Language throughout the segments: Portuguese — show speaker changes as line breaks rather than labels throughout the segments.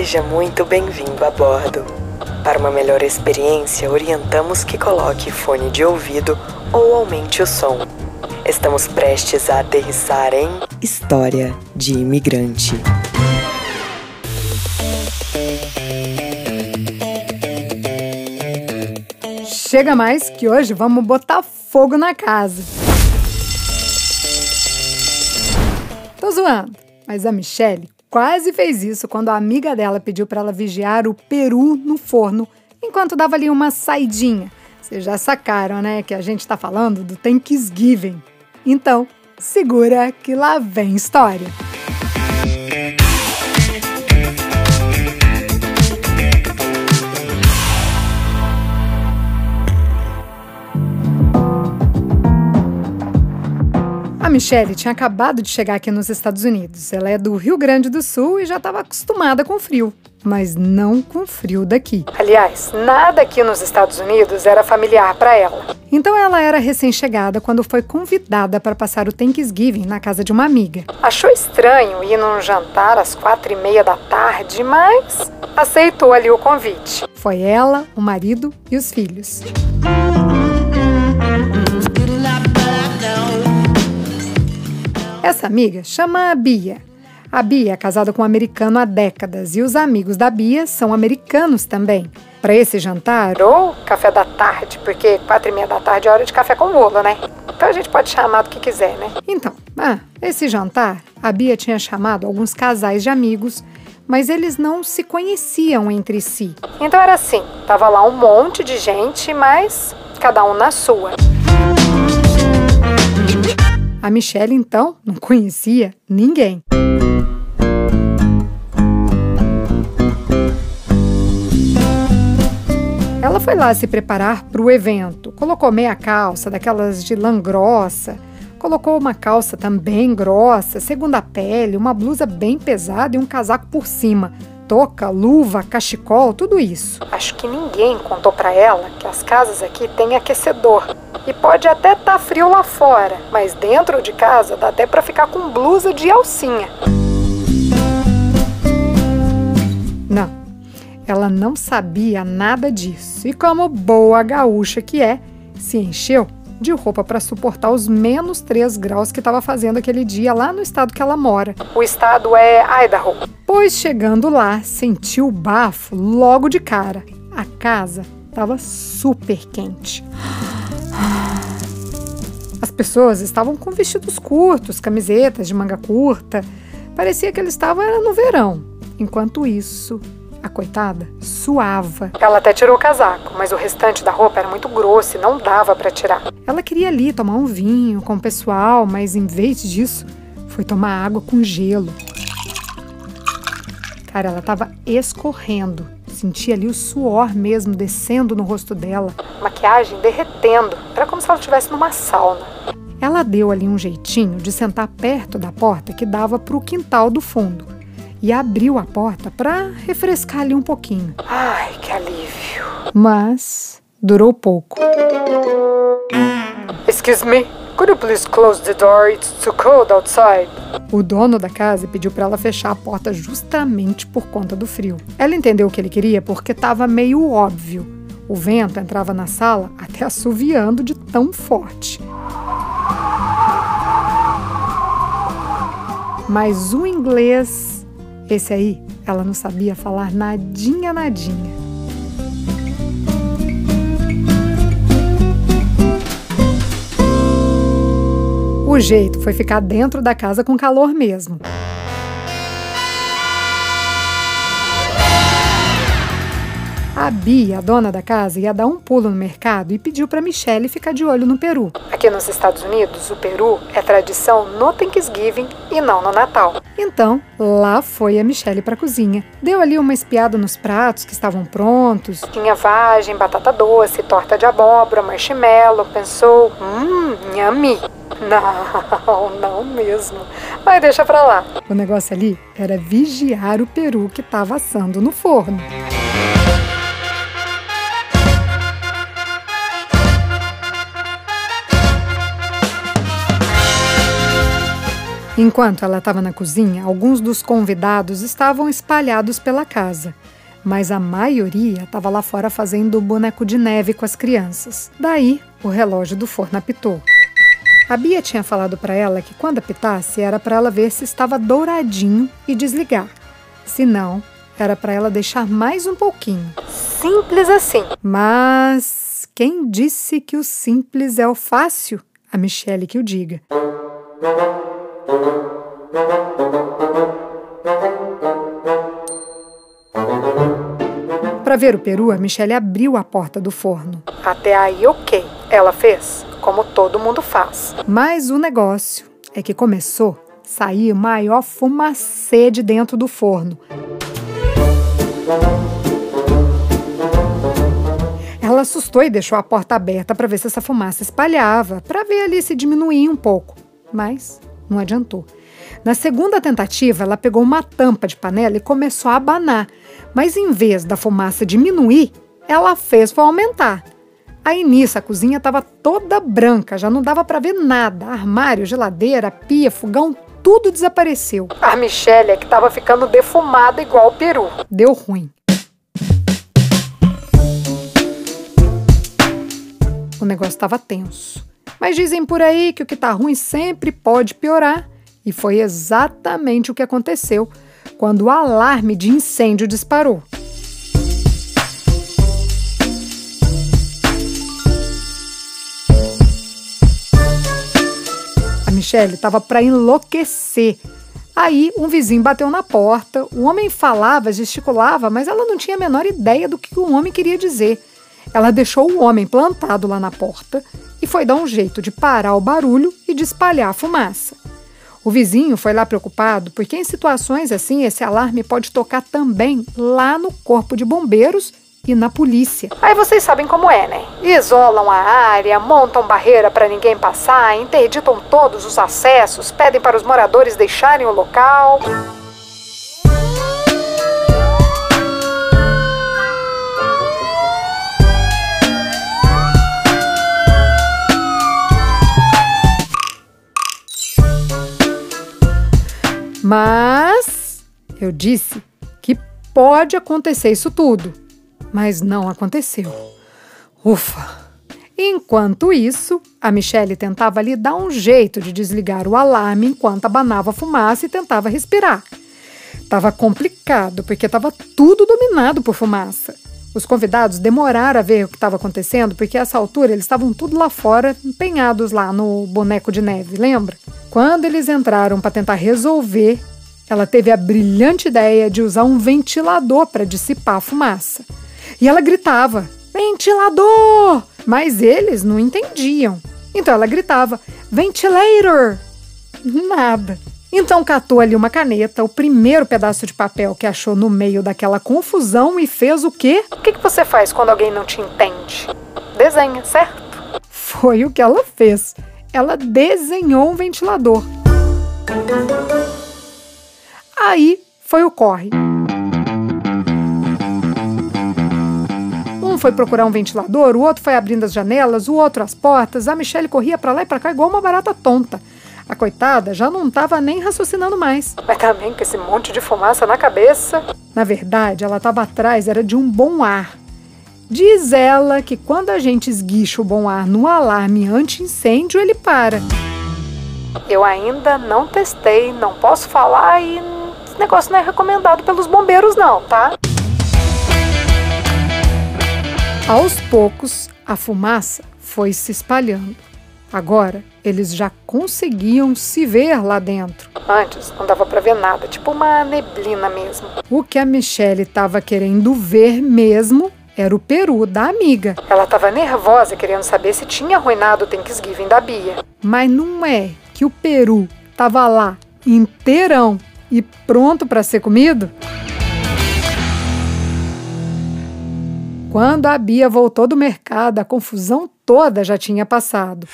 Seja muito bem-vindo a bordo. Para uma melhor experiência, orientamos que coloque fone de ouvido ou aumente o som. Estamos prestes a aterrissar em História de Imigrante.
Chega mais que hoje vamos botar fogo na casa. Tô zoando, mas a Michelle quase fez isso quando a amiga dela pediu para ela vigiar o peru no forno enquanto dava ali uma saidinha. Vocês já sacaram, né, que a gente tá falando do Thanksgiving. Então, segura que lá vem história. Michelle tinha acabado de chegar aqui nos Estados Unidos. Ela é do Rio Grande do Sul e já estava acostumada com frio, mas não com frio daqui. Aliás, nada aqui nos Estados Unidos era familiar para ela. Então ela era recém-chegada quando foi convidada para passar o Thanksgiving na casa de uma amiga. Achou estranho ir num jantar às quatro e meia da tarde, mas aceitou ali o convite. Foi ela, o marido e os filhos. Essa amiga chama a Bia. A Bia é casada com um americano há décadas e os amigos da Bia são americanos também. Para esse jantar, ou café da tarde, porque quatro e meia da tarde é hora de café com bolo, né? Então a gente pode chamar do que quiser, né? Então, ah, esse jantar, a Bia tinha chamado alguns casais de amigos, mas eles não se conheciam entre si. Então era assim, tava lá um monte de gente, mas cada um na sua. A Michelle, então, não conhecia ninguém. Ela foi lá se preparar para o evento. Colocou meia calça, daquelas de lã grossa. Colocou uma calça também grossa, segunda pele, uma blusa bem pesada e um casaco por cima touca, luva, cachecol, tudo isso. Acho que ninguém contou para ela que as casas aqui têm aquecedor. E pode até estar tá frio lá fora, mas dentro de casa dá até para ficar com blusa de alcinha. Não, ela não sabia nada disso. E como boa gaúcha que é, se encheu de roupa para suportar os menos 3 graus que estava fazendo aquele dia lá no estado que ela mora. O estado é Idaho. Pois chegando lá, sentiu o bafo logo de cara. A casa estava super quente. As pessoas estavam com vestidos curtos, camisetas de manga curta. Parecia que eles estavam no verão. Enquanto isso, coitada suava. Ela até tirou o casaco, mas o restante da roupa era muito grosso e não dava para tirar. Ela queria ali tomar um vinho com o pessoal, mas em vez disso, foi tomar água com gelo. Cara, ela estava escorrendo. Sentia ali o suor mesmo descendo no rosto dela. Maquiagem derretendo. Era como se ela estivesse numa sauna. Ela deu ali um jeitinho de sentar perto da porta que dava para o quintal do fundo e abriu a porta para refrescar ali um pouquinho. Ai, que alívio! Mas durou pouco. Excuse me, could you please close the door? It's too cold outside. O dono da casa pediu para ela fechar a porta justamente por conta do frio. Ela entendeu o que ele queria porque estava meio óbvio. O vento entrava na sala até assoviando de tão forte. Mas o inglês esse aí, ela não sabia falar nadinha, nadinha. O jeito foi ficar dentro da casa com calor mesmo. A Bia, a dona da casa, ia dar um pulo no mercado e pediu para Michelle ficar de olho no peru. Aqui nos Estados Unidos, o peru é tradição no Thanksgiving e não no Natal. Então, lá foi a Michelle para a cozinha. Deu ali uma espiada nos pratos que estavam prontos. Tinha vagem, batata doce, torta de abóbora, marshmallow. Pensou, hum, yummy. Não, não mesmo. Mas deixa pra lá. O negócio ali era vigiar o peru que estava assando no forno. Enquanto ela estava na cozinha, alguns dos convidados estavam espalhados pela casa, mas a maioria estava lá fora fazendo boneco de neve com as crianças. Daí, o relógio do forno apitou. A Bia tinha falado para ela que quando apitasse era para ela ver se estava douradinho e desligar. Se não, era para ela deixar mais um pouquinho.
Simples assim.
Mas quem disse que o simples é o fácil? A Michele que o diga. Para ver o peru, a Michelle abriu a porta do forno.
Até aí, ok. Ela fez, como todo mundo faz.
Mas o negócio é que começou a sair maior fumacê de dentro do forno. Ela assustou e deixou a porta aberta para ver se essa fumaça espalhava, para ver ali se diminuía um pouco. Mas não adiantou. Na segunda tentativa, ela pegou uma tampa de panela e começou a abanar, mas em vez da fumaça diminuir, ela fez foi aumentar. Aí nisso a cozinha estava toda branca, já não dava para ver nada. Armário, geladeira, pia, fogão, tudo desapareceu.
A Michelle é que estava ficando defumada igual o peru.
Deu ruim. O negócio estava tenso. Mas dizem por aí que o que está ruim sempre pode piorar. E foi exatamente o que aconteceu quando o alarme de incêndio disparou. A Michelle estava para enlouquecer. Aí um vizinho bateu na porta, o homem falava, gesticulava, mas ela não tinha a menor ideia do que o homem queria dizer. Ela deixou o homem plantado lá na porta e foi dar um jeito de parar o barulho e de espalhar a fumaça. O vizinho foi lá preocupado porque, em situações assim, esse alarme pode tocar também lá no corpo de bombeiros e na polícia.
Aí vocês sabem como é, né? Isolam a área, montam barreira para ninguém passar, interditam todos os acessos, pedem para os moradores deixarem o local.
Mas eu disse que pode acontecer isso tudo, mas não aconteceu. Ufa! Enquanto isso, a Michelle tentava ali dar um jeito de desligar o alarme enquanto abanava a fumaça e tentava respirar. Tava complicado, porque estava tudo dominado por fumaça. Os convidados demoraram a ver o que estava acontecendo, porque a essa altura eles estavam tudo lá fora, empenhados lá no boneco de neve, lembra? Quando eles entraram para tentar resolver, ela teve a brilhante ideia de usar um ventilador para dissipar a fumaça. E ela gritava: Ventilador! Mas eles não entendiam. Então ela gritava: Ventilator! Nada. Então catou ali uma caneta, o primeiro pedaço de papel que achou no meio daquela confusão e fez o quê?
O que, que você faz quando alguém não te entende? Desenha, certo?
Foi o que ela fez ela desenhou um ventilador. Aí foi o corre. Um foi procurar um ventilador, o outro foi abrindo as janelas, o outro as portas. A Michelle corria para lá e para cá igual uma barata tonta. A coitada já não estava nem raciocinando mais.
Mas também com esse monte de fumaça na cabeça.
Na verdade, ela estava atrás era de um bom ar. Diz ela que quando a gente esguicha o bom ar no alarme anti-incêndio, ele para.
Eu ainda não testei, não posso falar e esse negócio não é recomendado pelos bombeiros não, tá?
Aos poucos, a fumaça foi se espalhando. Agora, eles já conseguiam se ver lá dentro.
Antes não dava para ver nada, tipo uma neblina mesmo.
O que a Michelle estava querendo ver mesmo era o peru da amiga.
Ela estava nervosa querendo saber se tinha arruinado o Thanksgiving da Bia.
Mas não é que o peru estava lá inteirão e pronto para ser comido? Quando a Bia voltou do mercado, a confusão toda já tinha passado.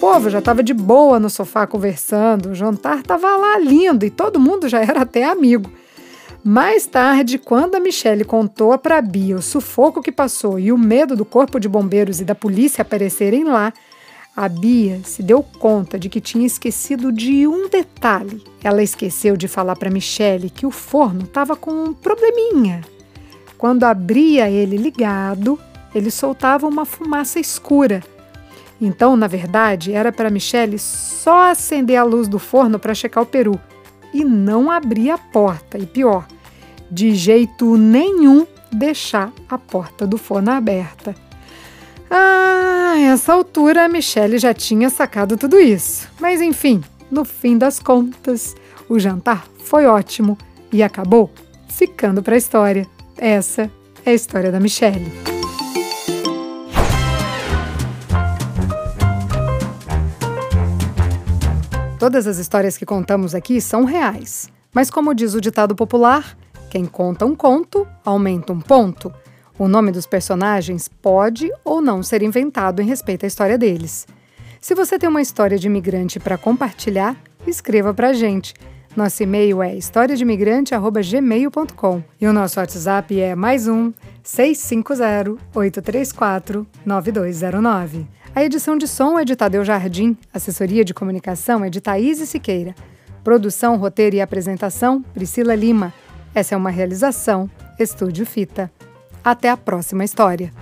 povo já estava de boa no sofá conversando, o jantar estava lá lindo e todo mundo já era até amigo. Mais tarde, quando a Michelle contou para Bia o sufoco que passou e o medo do corpo de bombeiros e da polícia aparecerem lá, a Bia se deu conta de que tinha esquecido de um detalhe. Ela esqueceu de falar para Michelle que o forno estava com um probleminha. Quando abria ele ligado, ele soltava uma fumaça escura. Então, na verdade, era para Michelle só acender a luz do forno para checar o peru e não abrir a porta. E pior, de jeito nenhum deixar a porta do forno aberta. Ah, essa altura a Michelle já tinha sacado tudo isso. Mas enfim, no fim das contas, o jantar foi ótimo e acabou ficando para a história. Essa é a história da Michelle. Todas as histórias que contamos aqui são reais. Mas, como diz o ditado popular, quem conta um conto aumenta um ponto. O nome dos personagens pode ou não ser inventado em respeito à história deles. Se você tem uma história de imigrante para compartilhar, escreva para a gente. Nosso e-mail é historiademigrante.gmail.com e o nosso WhatsApp é mais um 650 834 9209. A edição de som é de Tadeu Jardim, assessoria de comunicação é de Thaís Siqueira. Produção, roteiro e apresentação, Priscila Lima. Essa é uma realização Estúdio Fita. Até a próxima história.